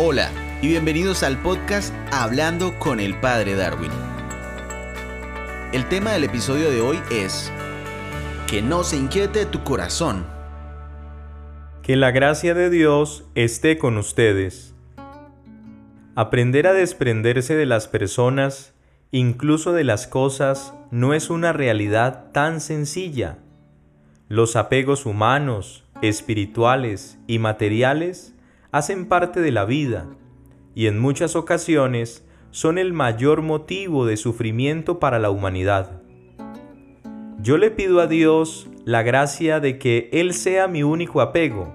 Hola y bienvenidos al podcast Hablando con el Padre Darwin. El tema del episodio de hoy es Que no se inquiete tu corazón. Que la gracia de Dios esté con ustedes. Aprender a desprenderse de las personas, incluso de las cosas, no es una realidad tan sencilla. Los apegos humanos, espirituales y materiales hacen parte de la vida y en muchas ocasiones son el mayor motivo de sufrimiento para la humanidad. Yo le pido a Dios la gracia de que Él sea mi único apego,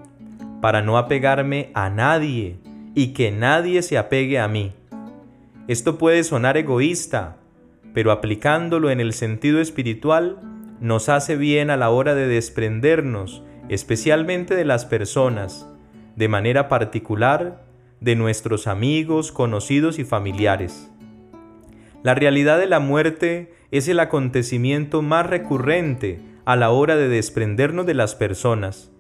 para no apegarme a nadie y que nadie se apegue a mí. Esto puede sonar egoísta, pero aplicándolo en el sentido espiritual, nos hace bien a la hora de desprendernos, especialmente de las personas, de manera particular de nuestros amigos, conocidos y familiares. La realidad de la muerte es el acontecimiento más recurrente a la hora de desprendernos de las personas.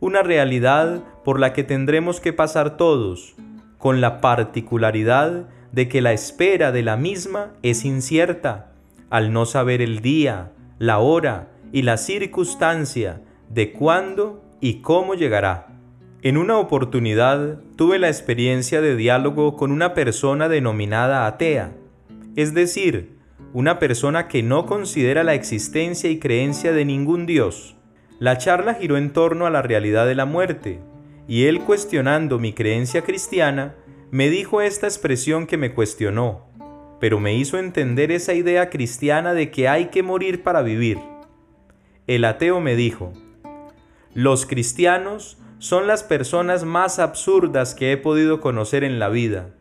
Una realidad por la que tendremos que pasar todos, con la particularidad de que la espera de la misma es incierta, al no saber el día, la hora y la circunstancia de cuándo y cómo llegará. En una oportunidad tuve la experiencia de diálogo con una persona denominada atea, es decir, una persona que no considera la existencia y creencia de ningún Dios. La charla giró en torno a la realidad de la muerte, y él cuestionando mi creencia cristiana, me dijo esta expresión que me cuestionó, pero me hizo entender esa idea cristiana de que hay que morir para vivir. El ateo me dijo, los cristianos son las personas más absurdas que he podido conocer en la vida,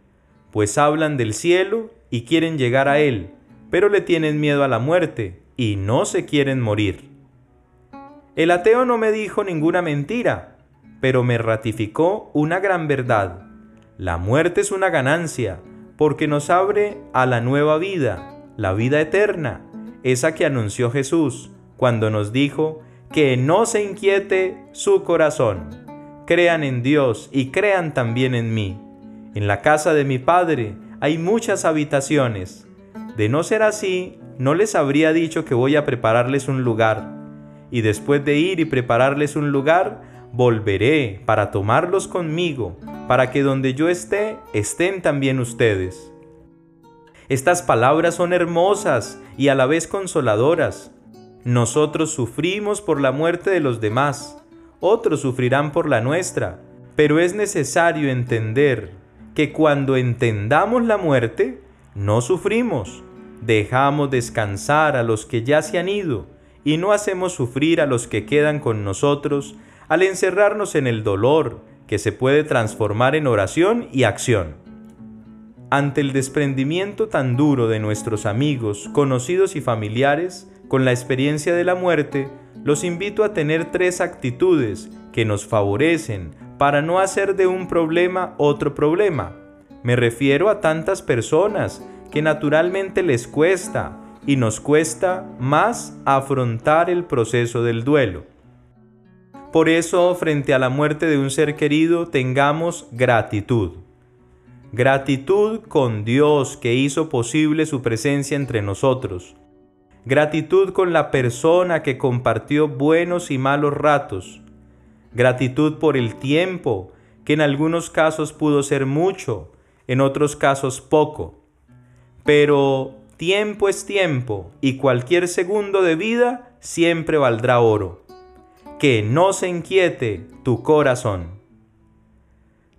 pues hablan del cielo y quieren llegar a él, pero le tienen miedo a la muerte y no se quieren morir. El ateo no me dijo ninguna mentira, pero me ratificó una gran verdad. La muerte es una ganancia, porque nos abre a la nueva vida, la vida eterna, esa que anunció Jesús cuando nos dijo que no se inquiete su corazón crean en Dios y crean también en mí. En la casa de mi Padre hay muchas habitaciones. De no ser así, no les habría dicho que voy a prepararles un lugar. Y después de ir y prepararles un lugar, volveré para tomarlos conmigo, para que donde yo esté, estén también ustedes. Estas palabras son hermosas y a la vez consoladoras. Nosotros sufrimos por la muerte de los demás, otros sufrirán por la nuestra, pero es necesario entender que cuando entendamos la muerte, no sufrimos, dejamos descansar a los que ya se han ido y no hacemos sufrir a los que quedan con nosotros al encerrarnos en el dolor que se puede transformar en oración y acción. Ante el desprendimiento tan duro de nuestros amigos, conocidos y familiares, con la experiencia de la muerte, los invito a tener tres actitudes que nos favorecen para no hacer de un problema otro problema. Me refiero a tantas personas que naturalmente les cuesta y nos cuesta más afrontar el proceso del duelo. Por eso, frente a la muerte de un ser querido, tengamos gratitud. Gratitud con Dios que hizo posible su presencia entre nosotros gratitud con la persona que compartió buenos y malos ratos, gratitud por el tiempo, que en algunos casos pudo ser mucho, en otros casos poco. Pero tiempo es tiempo y cualquier segundo de vida siempre valdrá oro. Que no se inquiete tu corazón.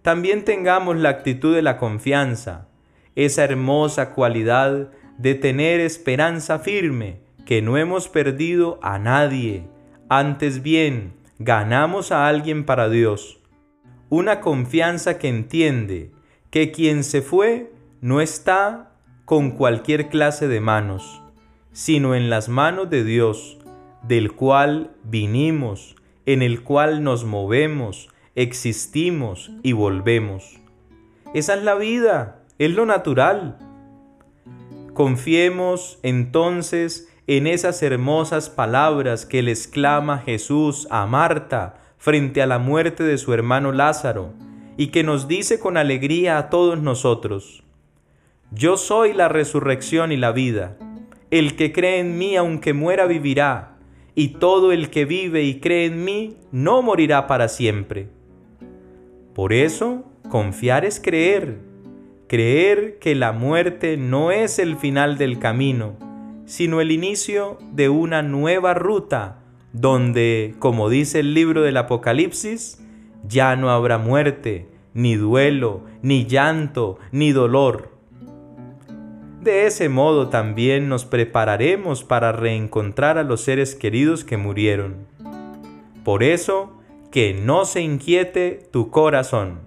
También tengamos la actitud de la confianza, esa hermosa cualidad de tener esperanza firme, que no hemos perdido a nadie, antes bien, ganamos a alguien para Dios. Una confianza que entiende que quien se fue no está con cualquier clase de manos, sino en las manos de Dios, del cual vinimos, en el cual nos movemos, existimos y volvemos. Esa es la vida, es lo natural. Confiemos entonces en esas hermosas palabras que le exclama Jesús a Marta frente a la muerte de su hermano Lázaro, y que nos dice con alegría a todos nosotros, Yo soy la resurrección y la vida, el que cree en mí aunque muera vivirá, y todo el que vive y cree en mí no morirá para siempre. Por eso, confiar es creer, creer que la muerte no es el final del camino, sino el inicio de una nueva ruta donde, como dice el libro del Apocalipsis, ya no habrá muerte, ni duelo, ni llanto, ni dolor. De ese modo también nos prepararemos para reencontrar a los seres queridos que murieron. Por eso, que no se inquiete tu corazón.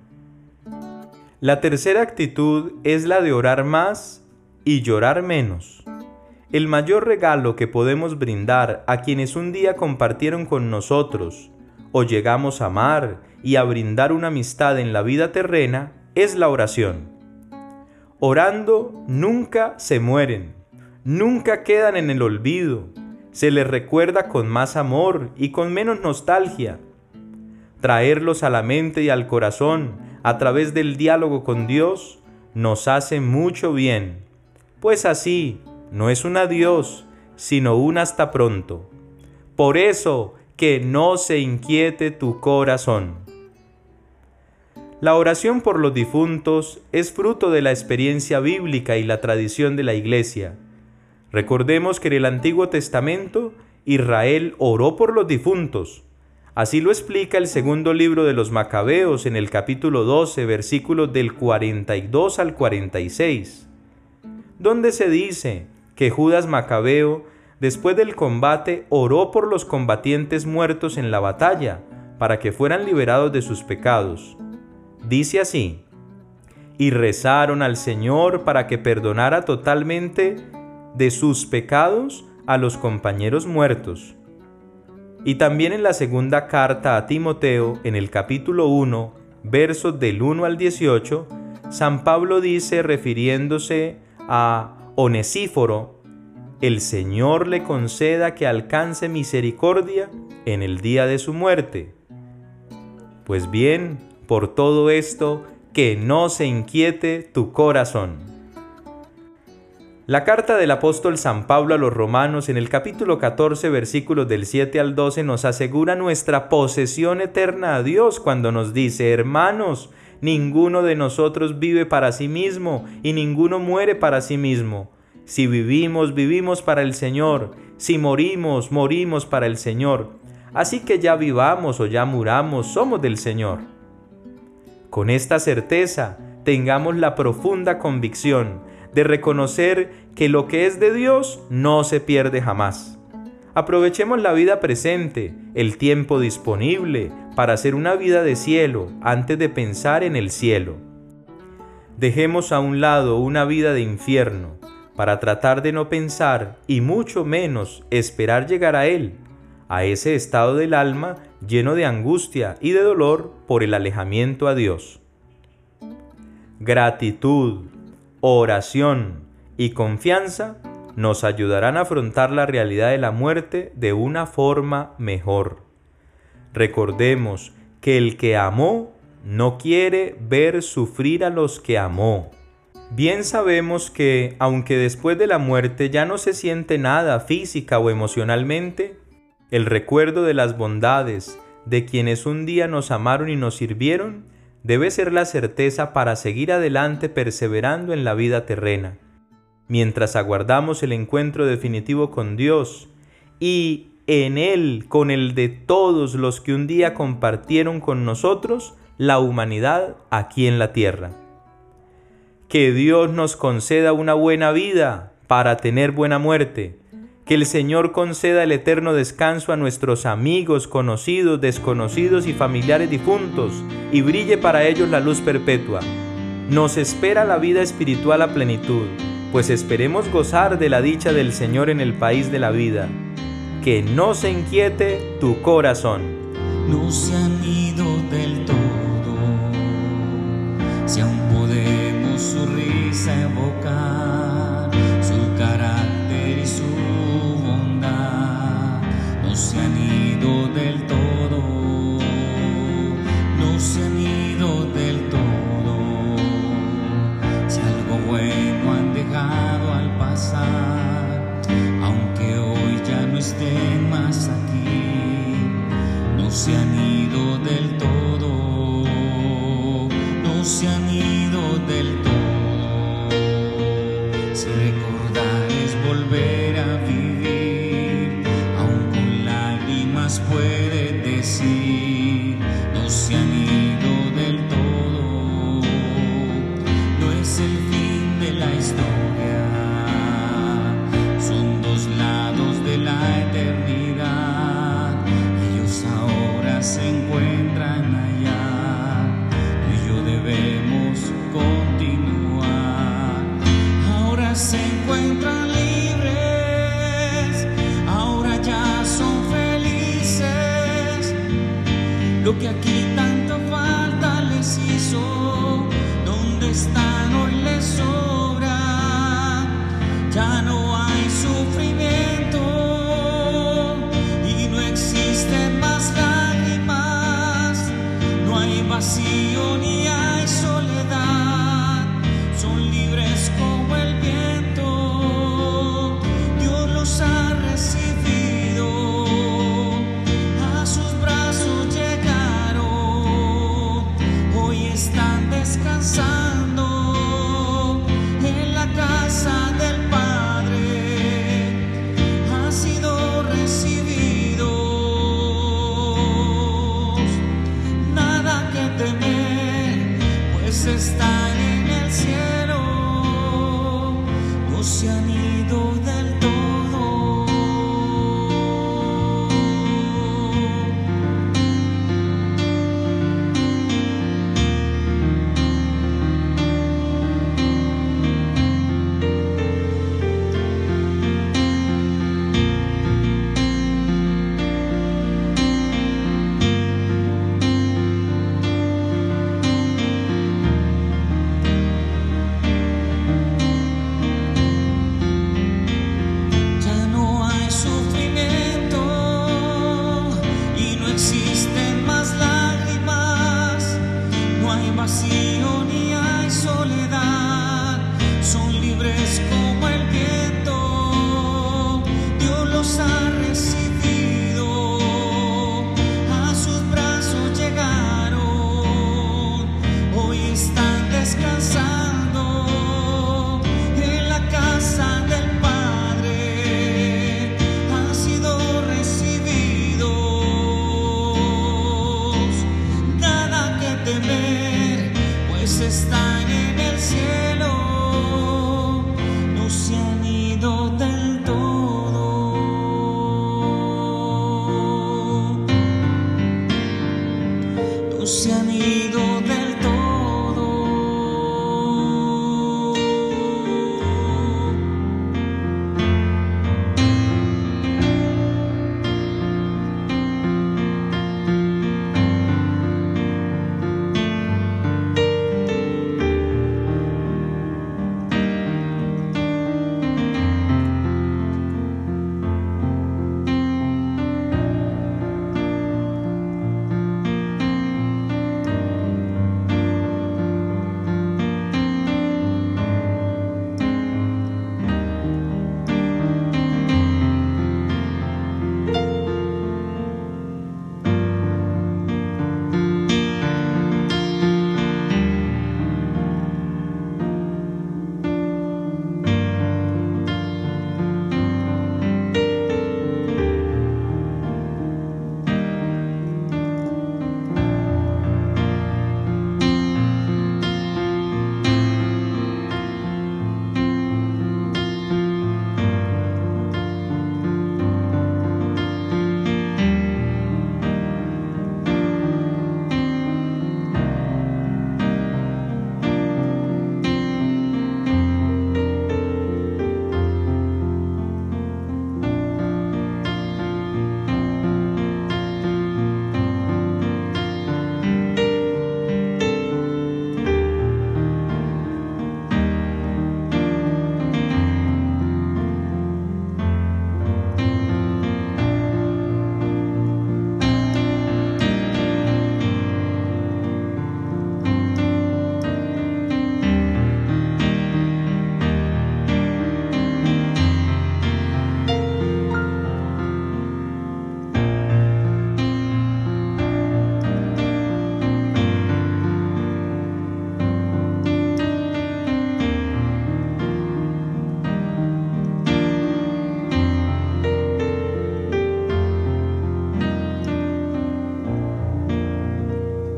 La tercera actitud es la de orar más y llorar menos. El mayor regalo que podemos brindar a quienes un día compartieron con nosotros o llegamos a amar y a brindar una amistad en la vida terrena es la oración. Orando nunca se mueren, nunca quedan en el olvido, se les recuerda con más amor y con menos nostalgia. Traerlos a la mente y al corazón a través del diálogo con Dios nos hace mucho bien, pues así no es un adiós, sino un hasta pronto. Por eso, que no se inquiete tu corazón. La oración por los difuntos es fruto de la experiencia bíblica y la tradición de la Iglesia. Recordemos que en el Antiguo Testamento Israel oró por los difuntos. Así lo explica el segundo libro de los Macabeos en el capítulo 12, versículos del 42 al 46, donde se dice, que Judas Macabeo, después del combate, oró por los combatientes muertos en la batalla, para que fueran liberados de sus pecados. Dice así, y rezaron al Señor para que perdonara totalmente de sus pecados a los compañeros muertos. Y también en la segunda carta a Timoteo, en el capítulo 1, versos del 1 al 18, San Pablo dice refiriéndose a Onesíforo, el Señor le conceda que alcance misericordia en el día de su muerte. Pues bien, por todo esto, que no se inquiete tu corazón. La carta del apóstol San Pablo a los romanos en el capítulo 14 versículos del 7 al 12 nos asegura nuestra posesión eterna a Dios cuando nos dice, hermanos, Ninguno de nosotros vive para sí mismo y ninguno muere para sí mismo. Si vivimos, vivimos para el Señor. Si morimos, morimos para el Señor. Así que ya vivamos o ya muramos, somos del Señor. Con esta certeza, tengamos la profunda convicción de reconocer que lo que es de Dios no se pierde jamás. Aprovechemos la vida presente, el tiempo disponible, para hacer una vida de cielo antes de pensar en el cielo. Dejemos a un lado una vida de infierno para tratar de no pensar y mucho menos esperar llegar a él, a ese estado del alma lleno de angustia y de dolor por el alejamiento a Dios. Gratitud, oración y confianza nos ayudarán a afrontar la realidad de la muerte de una forma mejor. Recordemos que el que amó no quiere ver sufrir a los que amó. Bien sabemos que, aunque después de la muerte ya no se siente nada física o emocionalmente, el recuerdo de las bondades de quienes un día nos amaron y nos sirvieron debe ser la certeza para seguir adelante perseverando en la vida terrena mientras aguardamos el encuentro definitivo con Dios y en Él con el de todos los que un día compartieron con nosotros la humanidad aquí en la tierra. Que Dios nos conceda una buena vida para tener buena muerte. Que el Señor conceda el eterno descanso a nuestros amigos, conocidos, desconocidos y familiares difuntos y brille para ellos la luz perpetua. Nos espera la vida espiritual a plenitud pues esperemos gozar de la dicha del Señor en el país de la vida. Que no se inquiete tu corazón. No se han ido del todo, si aún podemos su risa evocar, han ido del todo lágrimas puede decir, lo que aquí